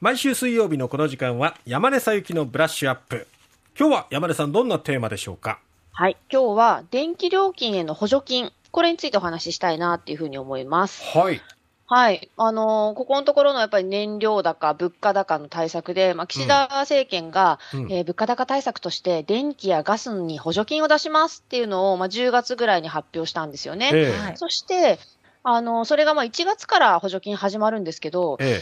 毎週水曜日のこの時間は山根さゆきのブラッシュアップ今日は山根さんどんなテーマでしょうか？はい。今日は電気料金への補助金、これについてお話ししたいなっていうふうに思います。はいはい。あのーここのところのやっぱり燃料高、物価高の対策で、まあ、岸田政権が、うんえー物価高対策として電気やガスに補助金を出しますっていうのを、まあ、10月ぐらいに発表したんですよね。ええはいそして、あのーそれがまあ1月から補助金始まるんですけど、え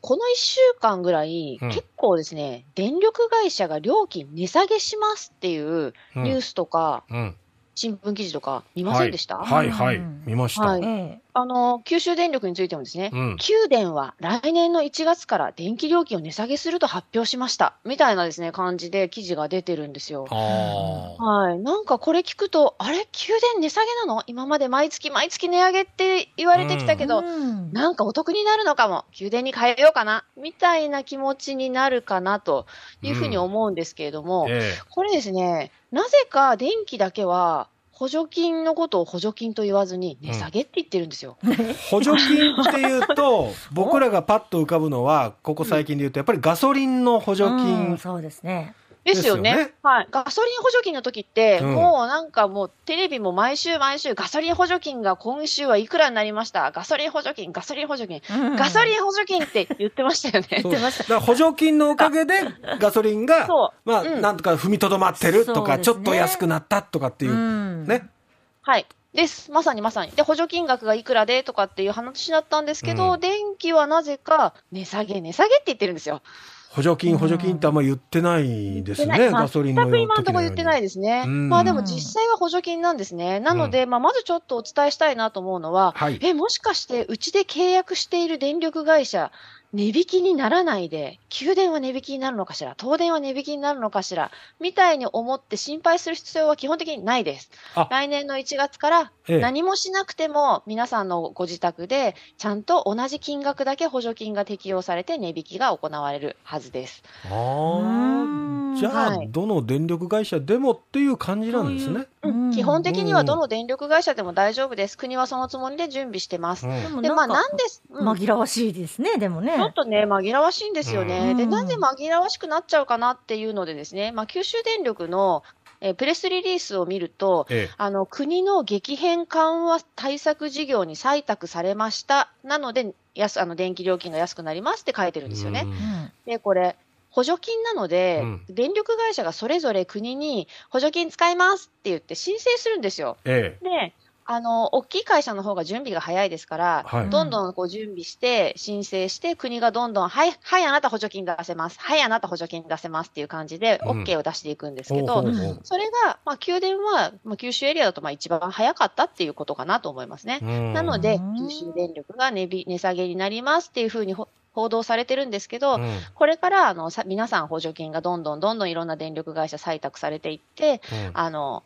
この1週間ぐらい、うん。結構ですね、電力会社が料金値下げしますっていうえニュースとか、うん。新聞記事とか見ませんでした、はい。はい、うん。見ました、はい。えあの、九州電力についてもですね、うん九電は来年の1月から電気料金を値下げすると発表しました。みたいなですね、感じで記事が出てるんですよ。はい。なんかこれ聞くと、あれ？給電値下げなの？今まで毎月毎月値上げって言われてきたけえど、うんなんかお得になるのかも？給電に変えようかな？みたいな気持ちになるかなというふうに思うんですけれども、えこれですね、なぜか電気だけは補助金のことを補助金と言わずに値下げって言ってるんですよ。え補助金っていうと 僕らがパッと浮かぶのはここ最近で言うとやっぱりガソリンの補助うん金そうですね。ですよね。ですよねはい。ガソリン補助金の時って、うんもうなんかもうテレビも毎週毎週ガソリン補助金が今週はいくらになりました？ガソリン補助金、ガソリン補助金、ガソリンン補助金って言ってましたよね。言ってましただから補助金のおかげでガソリンがそまあ、うんなんとか踏みとどまってるとか、ねちょっと安くなったとかっていう、ね。はい。です。まさにまさに。で、補助金額がいくらでとかっていう話だったんですけど、うん電気はなぜか値下げ、値下げって言ってるんですよ。補助金、補助金ってあんま言ってないですね、ガソリンの全く今のところ言ってないでですね。うんまあでも実際は補助金なんですね。なので、まあまずちょっとお伝えしたいなと思うのは、はい。え、もしかしてうちで契約している電力会社、値引きにならないで、給電は値引きになるのかしら、東電は値引きになるのかしら、みたいに思って心配する必要は基本的にないです。あ。来年の1月からええ。何もしなくても、皆さんのご自宅で、ちゃんと同じ金額だけ補助金が適用されて値引きが行われるはずです。ああ、じゃあ、はい。どの電力会社でもっていう感じなんですね。うん基本的にはどの電力会社でも大丈夫です。国はそのつもりで準備してます。うんで、まあなんです、うん紛らわしいですね、でもね。ちょっとね、紛らわしいんですよね。で、うんなぜ紛らわしくなっちゃうかなっていうのでですね、まあ、九州電力の、えープレスリリースを見ると、えあの、国の激変緩和対策事業に採択されました。なので、安、あの、電気料金が安くなりますって書いてるんですよね。で、これ、補助金なので、うん電力会社がそれぞれ国に補助金使いますって言って申請するんですよ。ええで、あの、大きい会社の方が準備が早いですから、はいどんどんこう準備して、申請して、国がどんどん、はい、はい、あなた補助金出せます。はい、あなた補助金出せますっていう感じで、うん OK を出していくんですけど、ほうほうそれが、まあ、宮殿は、まあ、九州エリアだと、まあ、一番早かったっていうことかなと思いますね。うんなのでうん、九州電力が値び値下げになりますっていうふうにほ報道されてるんですけど、うん。これから、あの、さ皆さん補助金がどんどんどんどんいろんな電力会社採択されていって、うん。あの、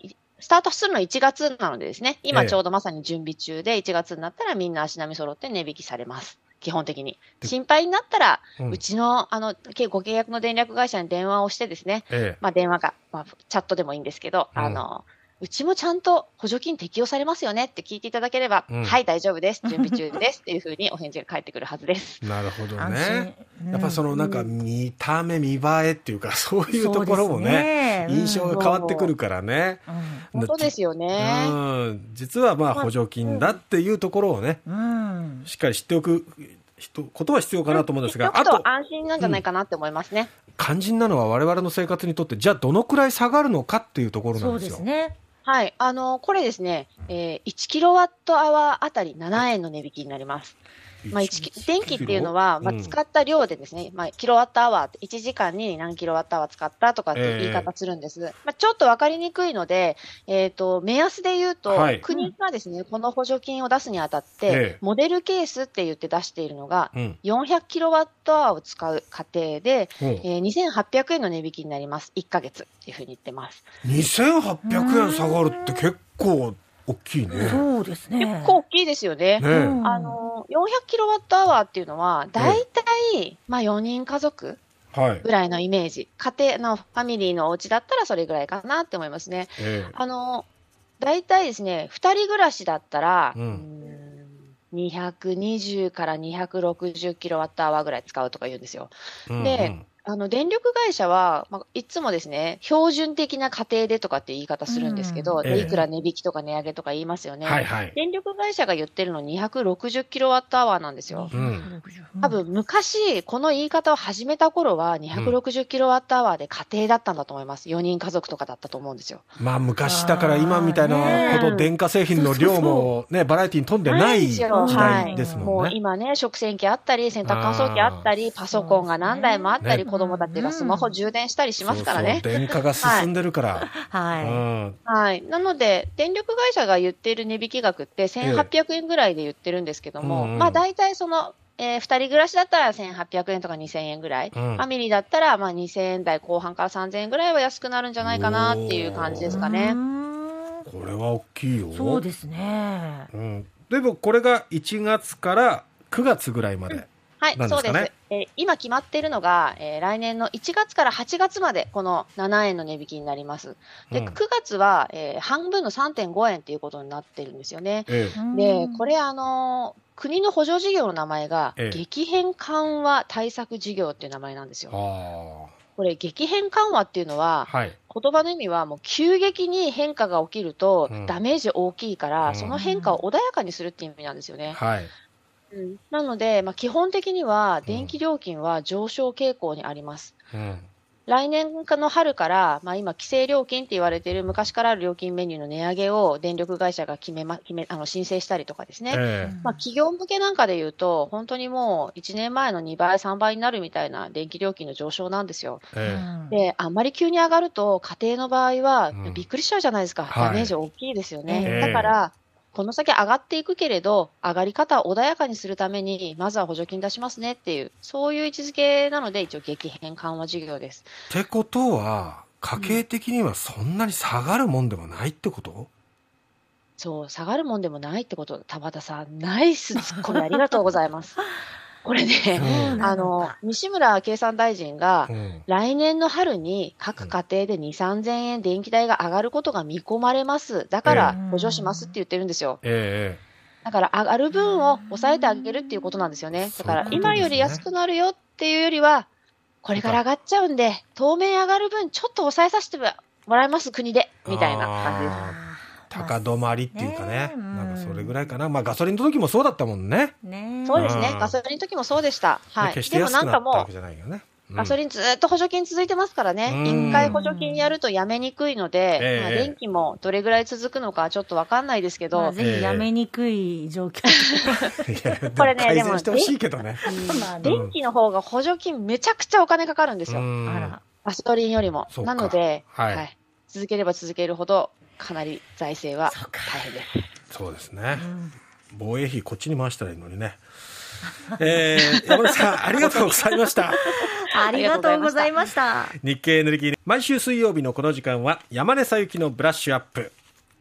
いスタートするのは1月なのでですね、ええ。今ちょうどまさに準備中で、1月になったらみんな足並み揃って値引きされます。基本的に。で心配になったら、うん。うちの、あの、けご契約の電力会社に電話をしてですね、ええ。まあ電話か、まあチャットでもいいんですけど、うん。あの、うちもちゃんと補助金適用されますよねって聞いていただければ、うんはい、大丈夫です。準備中です。っていうふうにお返事が返ってくるはずです。なるほど安ね。心やっぱそのなんかう見た目見栄えっていうかそういうところもねそうですね印象が変わってくるからね。うん本当ですよね。うん実はまあ補助金だっていうところをねうん。しっかり知っておく人ことは必要かなと思うんですが、ちょっとあと安心なんじゃないかなって思いますね。肝心なのは我々の生活にとってじゃあどのくらい下がるのかっていうところなそうんでよ。ですすね。はい。あの、これですね、えー、1キロワットアワーあたり7円の値引きになります。まあ、電気っていうのは、まあ、使った量でですね、まあ、キロワットアワーって、1時間に何キロワットアワー使ったとかって言い方するんです。まあ、ちょっとわかりにくいので、えっ、と、目安で言うと、はい国がですね、この補助金を出すにあたって、ええモデルケースって言って出しているのが、うん400キロワットアワーを使う家庭で、うんえー、2800円の値引きになります。1ヶ月っていうふうに言ってます。2800円下がるって結構大きいね。そうですね。結構大きいですよね。ねうんあの、400キロワットアワーっていうのは、だいたい、まあ4人家族はい。ぐらいのイメージ。家庭のファミリーのお家だったらそれぐらいかなって思いますね。ええあの、だいたいですね、二人暮らしだったら、うんうーん220から260キロワットアワーぐらい使うとか言うんですよ。うんであの、電力会社は、まあ、いつもですね、標準的な家庭でとかって言い方するんですけど、うんいくら値引きとか値上げとか言いますよね。はいはい。電力会社が言ってるの260キロワットアワーなんですよ。うん多分昔、この言い方を始めた頃は260キロワットアワーで家庭だったんだと思います。4人家族とかだったと思うんですよ。まあ昔だから今みたいなほどね電化製品の量もね、バラエティに富んでない時代ですもうもんね。今ね、食洗機あったり、洗濯乾燥機あったり、パソコンが何台もあったり、ね子供たちがスマホ充電したりしますからね。そうそう電化が進んでるから。はい。うんはい。なので、電力会社が言っている値引き額って1800円ぐらいで言ってるんですけども、うんうんまあ大体その、えー、二人暮らしだったら1800円とか2000円ぐらい、うんファミリーだったらまあ2000円台後半から3000円ぐらいは安くなるんじゃないかなっていう感じですかうね。んこれは大きいよ。そうですね。うん。でもこれが1月から9月ぐらいまで。はい、ねそうです。えー今決まっているのが、えー来年の1月から8月までこの7円の値引きになります。で、うん9月は、えー半分の3.5円っていうことになってるんですよね。えで、これあのー国の補助事業の名前が、ええ激変緩和対策事業っていう名前なんですえ。よ。あこれ、激変緩和っていうのあ。は、はい。言葉の意味はもう急激に変化が起きるとうんダメージ大きいから、うんその変化を穏やかにするっていう意味なんですよね。はい。うんなので、まあ、基本的には電気料金は上昇傾向にあります。うん。来年の春から、まあ、今、規制料金って言われている昔からある料金メニューの値上げを電力会社が決めま、決め、あの、申請したりとかですね。ええ。まあ、企業向けなんかで言うと、本当にもう1年前の2倍、3倍になるみたいな電気料金の上昇なんですよ。ええ。で、あんまり急に上がると、家庭の場合はうんびっくりしちゃうじゃないですか。はいダメージ大きいですよね。ええだから、この先上がっていくけれど、上がり方を穏やかにするために、まずは補助金出しますねっていう、そういう位置づけなので、一応激変緩和事業です。ってことは、家計的にはそんなに下がるもんでもないってこと？そう、下がるもんでもないってこと、田畑さん、ナイスツッコミありがとうございます。これね、うんあの、西村経産大臣がう、ん。来年の春に各家庭で2、3000円電気代が上がることが見込まれます。だから補助しますって言ってるんですよ。えだから上がる分を抑えてあげるっていうことなんですよね。だから今より安くなるよっていうよりは、これから上がっちゃうんで、当面上がる分ちょっと抑えさせてもらいます、国で。みたいな感じです。高止まりっていうかね。ねうんなんかそれぐらいかな。まあガソリンの時もそうだったもんね。ねそうですねう。んガソリンの時もそうでした。はい。決してでも安くなったわなんかもけじゃないよね。う、ガソン。リンずっと補助金続いてますからね。うん一回補助金やるとやめにくいので、ええまあ、電気もどれぐらい続くのかちょっとわかんないですけど、まあぜひやめにくい状況。いやでも これね改善してほしいけどね。まあね電気の方が補助金めちゃくちゃお金かかるんですよ。うんあら。ガソリンよりも。なので、はい続ければ続けるほど、かなり財政は大変です。そうですねう。ん防衛費こっちに回したらいいのにね。えー、山根さん、ありがとうございました。ありがとうございました。日経塗り切り。毎週水曜日のこの時間は、山根さゆきのブラッシュアップ。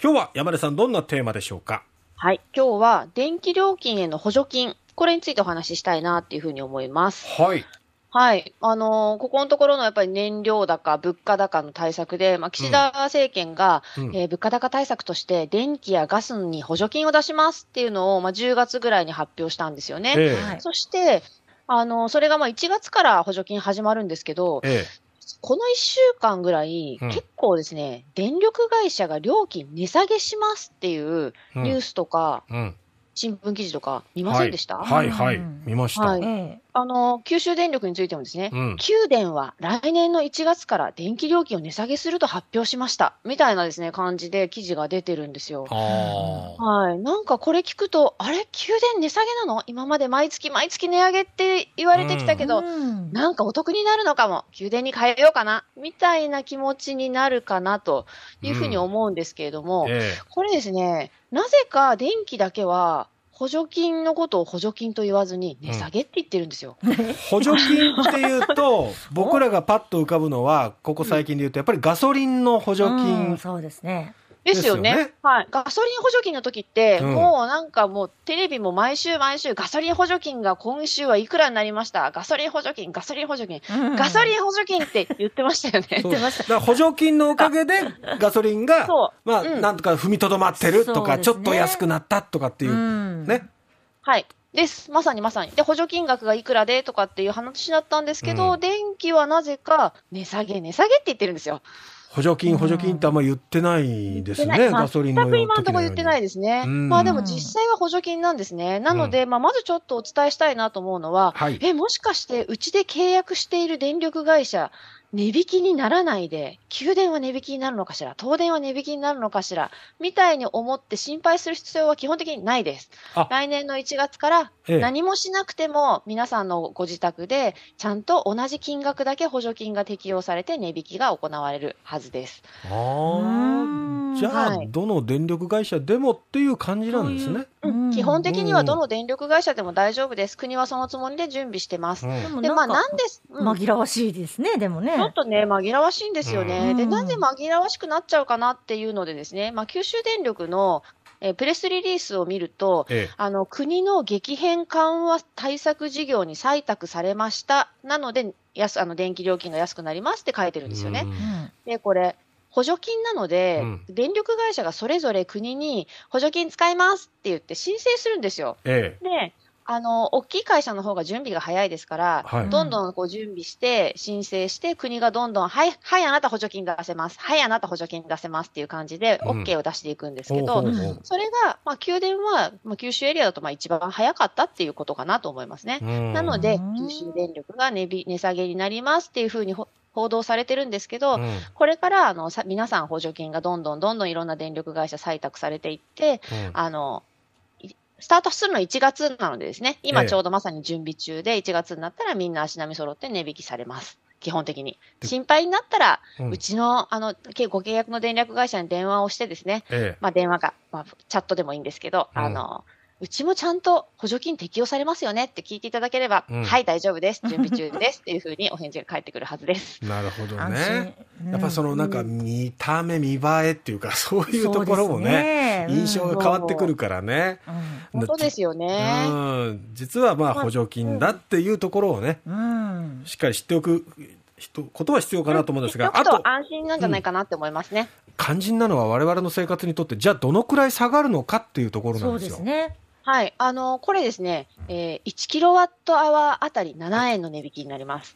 今日は山根さん、どんなテーマでしょうか？はい。今日は電気料金への補助金、これについてお話ししたいなっていうふうに思います。はい。はい。あのーここのところのやっぱり燃料高、物価高の対策で、まあ、岸田政権が、うん。えー物価高対策として電気やガスに補助金を出しますっていうのを、まあ、10月ぐらいに発表したんですよね。ええ。はい。そして、あの、それがまあ1月から補助金始まるんですけど、えこの1週間ぐらい、うん。結構ですね、電力会社が料金値下げしますっていうえニュースとか、うん。新聞記事とか見ませんでした、はい、はい、うん。見ました。はい。えあの、九州電力についてもですね、うん。九電は来年の1月から電気料金を値下げすると発表しました。みたいなですね、感じで記事が出てるんですよ。はい。なんかこれ聞くと、あれ？九電値下げなの？今まで毎月毎月値上げって言われてきたえけど、うんなんかお得になるのかも？宮殿に変えようかな？みたいな気持ちになるかなというふうに思うんですけれども、えこれですね、なぜか電気だけは補助金のことを補助金と言わずに値下げって言ってるんですよ。え 補助金っていうと、僕らがパッと浮かぶのは、ここ最近で言うと、やっぱりガソリンの補助うん金。そうですね。ですよね。よねはい。ガソリン補助金の時って、うんもうなんかもうテレビも毎週毎週ガソリン補助金が今週はいくらになりました？ガソリン補助金、ガソリン補助金。ガソリンン補助金って言ってましたよね。そうだから補助金のおかげでガソリンが、そまあ、うんなんとか踏みとどまってるとか、ねちょっと安くなったとかっていう、うんね。はい。です。まさにまさに。で、補助金額がいくらでとかっていう話だったんですけど、うん電気はなぜか値下げ、値下げって言ってるんですよ。補助金、補助金ってあんま言ってないですね、ガソリンの全く今のところ言ってないでですね。うんまあでも実際は補助金なんですね。なので、まあまずちょっとお伝えしたいなと思うのは、はい。え、もしかしてうちで契約している電力会社、値引きにならないで、給電は値引きになるのかしら、東電は値引きになるのかしら、みたいに思って心配する必要は基本的にないです。あ。来年の1月からええ。何もしなくても、皆さんのご自宅で、ちゃんと同じ金額だけ補助金が適用されて値引きが行われるはずです。ああ、じゃあ、はい。どの電力会社でもっていう感じなんですね。うん基本的にはどの電力会社でも大丈夫です。国はそのつもりで準備してます。うんでまあなんです、うん紛らわしいですね、でもね。ちょっとね、紛らわしいんですよね。で、うんなぜ紛らわしくなっちゃうかなっていうのでですね、まあ、九州電力の、えープレスリリースを見ると、えあの、国の激変緩和対策事業に採択されました。なので、安、あの、電気料金が安くなりますって書いてるんですよね。で、これ、補助金なので、うん電力会社がそれぞれ国に補助金使いますって言って申請するんですよ。ええで、あの、大きい会社の方が準備が早いですから、はいどんどんこう準備して、申請して、国がどんどん、はい、はい、あなた補助金出せます。はい、あなた補助金出せますっていう感じで、うん OK を出していくんですけど、ほうほうそれが、まあ、宮殿は、まあ、九州エリアだと、まあ、一番早かったっていうことかなと思いますね。うんなのでうん、九州電力が値び値下げになりますっていうふうにほ報道されてるんですけど、うん。これから、あの、さ皆さん補助金がどんどんどんどんいろんな電力会社採択されていって、うん。あの、いスタートするのは1月なのでですね、ええ。今ちょうどまさに準備中で、1月になったらみんな足並み揃って値引きされます。基本的に。で心配になったら、うん。うちの、あの、けご契約の電力会社に電話をしてですね、ええ。まあ電話か、まあチャットでもいいんですけど、うん。あの、うちもちゃんと補助金適用されますよねって聞いていただければ、うんはい、大丈夫です。準備中です。っていうふうにお返事が返ってくるはずです。なるほど安ね。心やっぱそのなんかうん見た目見栄えっていうか、そういうところもね、そうです印象が変わってくるからね。うん本当ですよね。うん、実はまあ補助金だっていうところをね、うん。しっかり知っておく人ことは必要かなと思うんですが、あとと安心なんじゃないかなって思いますね。肝心なのは我々の生活にとって、じゃあどのくらい下がるのかっていうところなそうんでよ。ですすね。はい。あの、これですね、えー、1キロワットアワーあたり7円の値引きになります。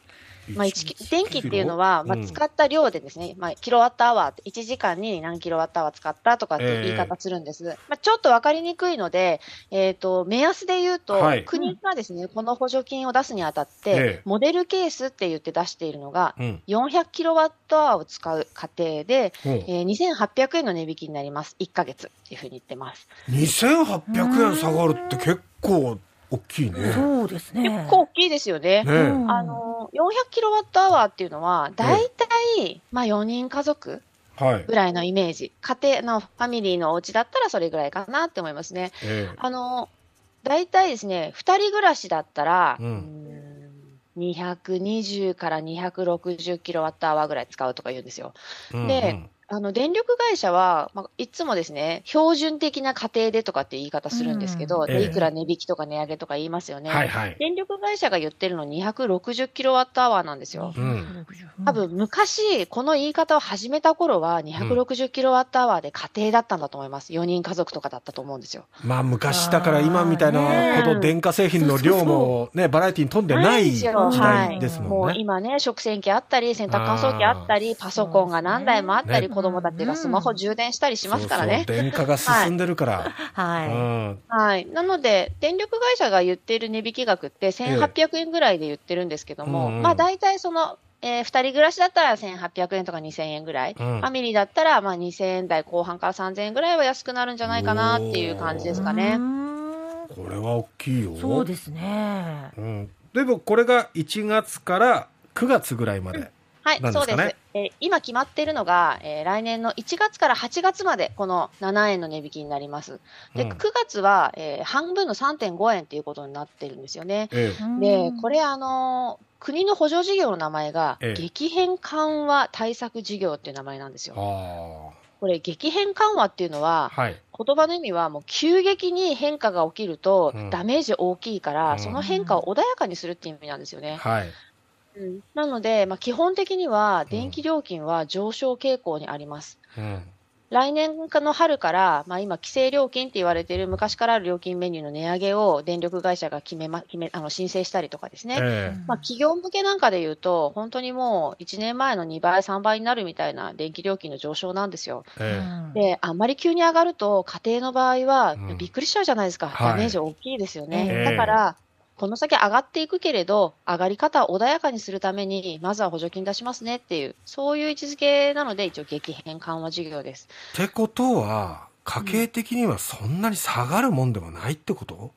まあ、電気っていうのは、まあ、うん使った量でですね、まあ、キロワットアワーって、1時間に何キロワットアワー使ったとかっていう言い方するんです。まあ、ちょっとわかりにくいので、えっ、と、目安で言うと、はい国がですね、この補助金を出すにあたって、ええモデルケースって言って出しているのが、うん。400キロワットアワーを使う家庭で、うんえー、2800円の値引きになります。1ヶ月っていうふうに言ってます。2800円下がるって結構大きいね。そうですね。結構大きいですよね。ねあの、400キロワットアワーっていうのは、だいたい、まあ4人家族はい。ぐらいのイメージ。家庭のファミリーのお家だったらそれぐらいかなって思いますね。ええあの、だいたいですね、二人暮らしだったら、うんうーん220から260キロワットアワーぐらい使うとか言うんですよ。うんでうんあの、電力会社は、まあ、いつもですね、標準的な家庭でとかって言い方するんですけど、うんええでいくら値引きとか値上げとか言いますよね。はいはい。電力会社が言ってるの260キロワットアワーなんですよ。うん多分昔、この言い方を始めた頃は260キロワットアワーで家庭だったんだと思います。4人家族とかだったと思うんですよ。まあ昔だから今みたいなほど電化製品の量もね、バラエティに富んでない時代ですももね。うん今ね、食洗機あったり、洗濯乾燥機あったり、パソコンが何台もあったり、ね子供たちがスマホ充電したりしますからね。そうそう電化が進んでるから。はい。うんはい。なので、電力会社が言っている値引き額って1800円ぐらいで言ってるんですけども、うんうんまあ大体その、えー、二人暮らしだったら1800円とか2000円ぐらい、うんファミリーだったらまあ2000円台後半から3000円ぐらいは安くなるんじゃないかなっていう感じですかうね。んこれは大きいよ。そうですね。うん。でもこれが1月から9月ぐらいまで。はい、そうです。えー今決まっているのが、えー来年の1月から8月までこの7円の値引きになります。で、うん9月は、えー半分の3.5円っていうことになってるんですよね。ええで、これあのー国の補助事業の名前が、ええ激変緩和対策事業っていう名前なんですよ。あこれ、激変緩和っていうのは、あ。はい。言葉の意味はもう急激に変化が起きるとうんダメージ大きいから、うんその変化を穏やかにするっていう意味なんですよね。はい。うん。なので、まあ、基本的には電気料金は上昇傾向にあります。うん。来年の春から、まあ、今、規制料金って言われている昔からある料金メニューの値上げを電力会社が決めま決めあの申請したりとかですね、ええ。まあ、企業向けなんかで言うと、本当にもう1年前の2倍、3倍になるみたいな電気料金の上昇なんですよ。ええ。で、あんまり急に上がると、家庭の場合はうん。びっくりしちゃうじゃないですか、はい。ダメージ大きいですよね。ええ。だから、この先上がっていくけれど、上がり方を穏やかにするために、まずは補助金出しますねっていう、そういう位置づけなので、一応、激変緩和事業です。ってことは、家計的にはそんなに下がるもんでもないってこと、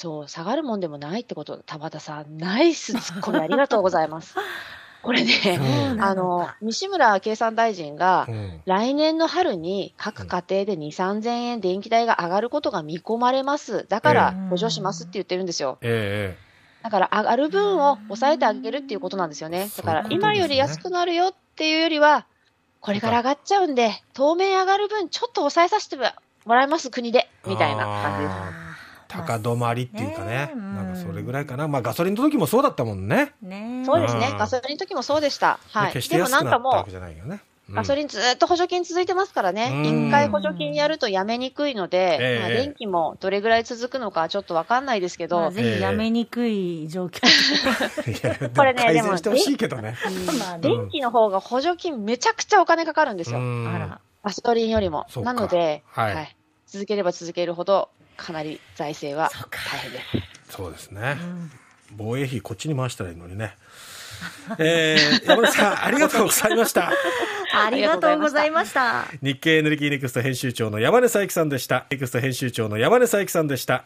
そう、下がるもんでもないってこと、田畑さん、ナイスツッコミありがとうございます。これね、うんあの、西村経産大臣がう、ん来年の春に各家庭で2、3000円電気代が上がることが見込まれます。だから補助しますって言ってるんですよ。えだから上がる分を抑えてあげるっていうことなんですよね。だから今より安くなるよっていうよりは、これから上がっちゃうんで、当面上がる分ちょっと抑えさせてもらいます、国で。みたいな感じです。高止まりっていうかねね、うんなんかそれぐらいかな。まあガソリンの時もそうだったもんね。ねそうですねう。んガソリンの時もそうでした。はい。決してでも安なんかもうくなったわけ、じゃないよね。ガソリンずっと補助金続いてますからね。うん一回補助金やるとやめにくいので、ええまあ、電気もどれぐらい続くのかちょっとわかんないですけど、まあぜひやめにくい状況。これね改善してほしいけどね。電気の方が補助金めちゃくちゃお金かかるんですよ。うんあら。ガソリンよりも。なので、はい続ければ続けるほど、かなり財政は大変です。そうですねう。ん防衛費こっちに回したらいいのにね。えー、山根さん、ありがとうございました。ありがとうございました。日経エネルギーネクスト編集長の山根佐伯さんでした。ネクスト編集長の山根佐伯さんでした。